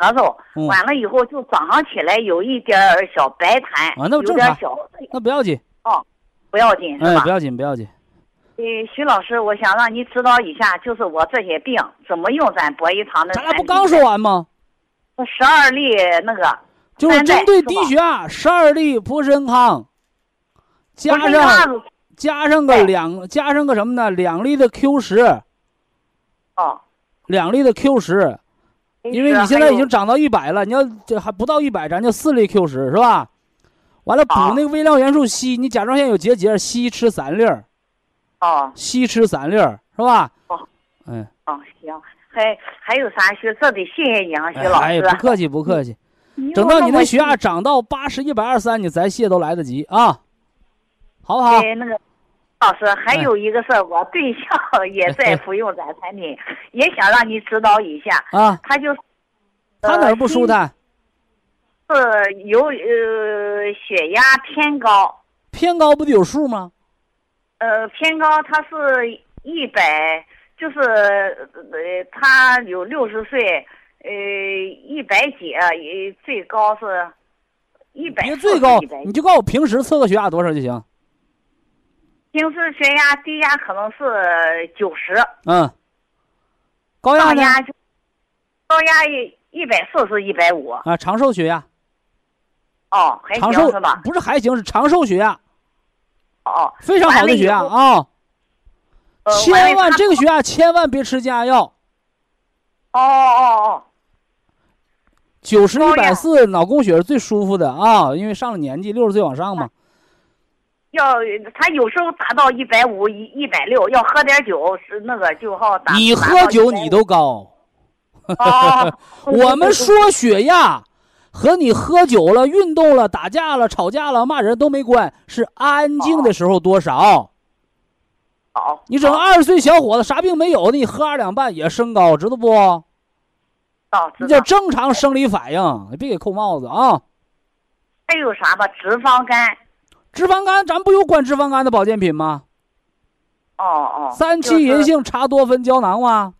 咳嗽，嗯完了以后就早上起来有一点儿小白痰，啊那正常点小，那不要紧，哦不要紧是哎，吧不？要紧，不要紧。呃，徐老师，我想让你指导一下，就是我这些病怎么用咱博医堂的咱。俩不刚说完吗？十二粒那个就是针对低血压，十二粒普参康，加上加上个两，加上个什么呢？两粒的 Q 十，哦，两粒的 Q 十，因为你现在已经涨到一百了，你要这还不到一百，咱就四粒 Q 十是吧？完了补那个微量元素硒，你甲状腺有结节，硒吃三粒儿，哦硒吃三粒儿是吧？哦，嗯，哦行，还还有啥徐？这得谢谢你啊，徐老哎，师。不客气不客气。等到你说的血压涨到八十一百二三，你再谢都来得及啊，好不好？哎，那个老师还有一个事儿，我对象 也在服用咱产品，也想让你指导一下。啊，他就他哪儿不舒坦？是有呃血压偏高，偏高不得有数吗？呃偏高，他是一百，就是呃他有六十岁，呃一百几，呃最高是一百，别最高，你就告诉我平时测个血压多少就行。平时血压低压可能是九十，嗯，高压呢？高压高压一一百四是一百五，啊，长寿血压，哦，还长寿行是吧？不是还行，是长寿血压，哦，非常好的血压啊！呃千万这个血压千万别吃降压药，哦哦哦，九十一百四脑供血是最舒服的啊，因为上了年纪，六十岁往上嘛。要他有时候达到一百五、一一百六，要喝点酒是那个就好达。你喝酒你都高，哦，我们说血压和你喝酒了、运动了、打架了、吵架了、骂人都没关，是安静的时候多少。好，你整个二十岁小伙子啥病没有的，你喝二两半也升高，知道不？哦知道你叫正常生理反应，你别给扣帽子啊！还有啥吧？脂肪肝，脂肪肝，咱不有管脂肪肝的保健品吗？哦哦，三七银杏茶多酚胶囊吗？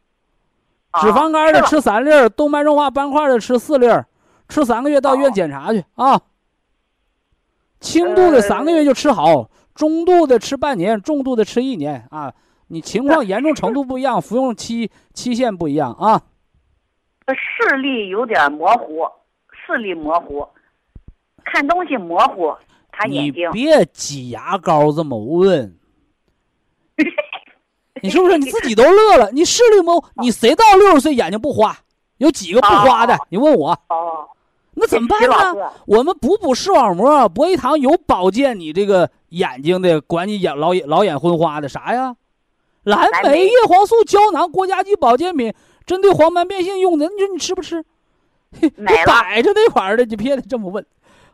就是脂肪肝的吃三粒儿，动脉硬化斑块的吃四粒儿，吃三个月到医院检查去啊。轻度的三个月就吃好，中度的吃半年，重度的吃一年啊。你情况严重程度不一样，服用期期限不一样啊。视力有点模糊，视力模糊，看东西模糊，他你眼睛。别挤牙膏这么问，你是不是你自己都乐了？你视力模糊，你谁到六十岁眼睛不花？有几个不花的哦？你问我，哦，那怎么办呢？我们补补视网膜，博一堂有保健你这个眼睛的，管你眼老眼老眼昏花的啥呀？蓝莓叶黄素胶囊国家级保健品，针对黄斑变性用的，你说你吃不吃？摆着那块儿的，你别这么问。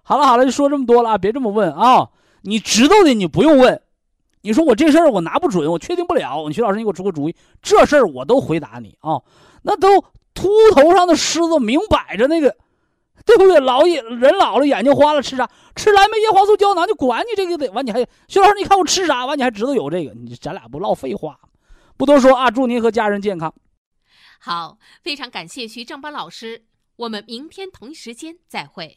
好了好了，就说这么多了啊，别这么问啊！你知道的你不用问。你说我这事儿我拿不准，我确定不了。你徐老师，你给我出个主意，这事儿我都回答你啊。那都秃头上的虱子，明摆着那个，对不对？老眼人老了，眼睛花了，吃啥？吃蓝莓叶黄素胶囊，就管你这个得完，你还徐老师，你看我吃啥？完你还知道有这个？你咱俩不唠废话？不多说啊，祝您和家人健康。好，非常感谢徐正邦老师，我们明天同一时间再会。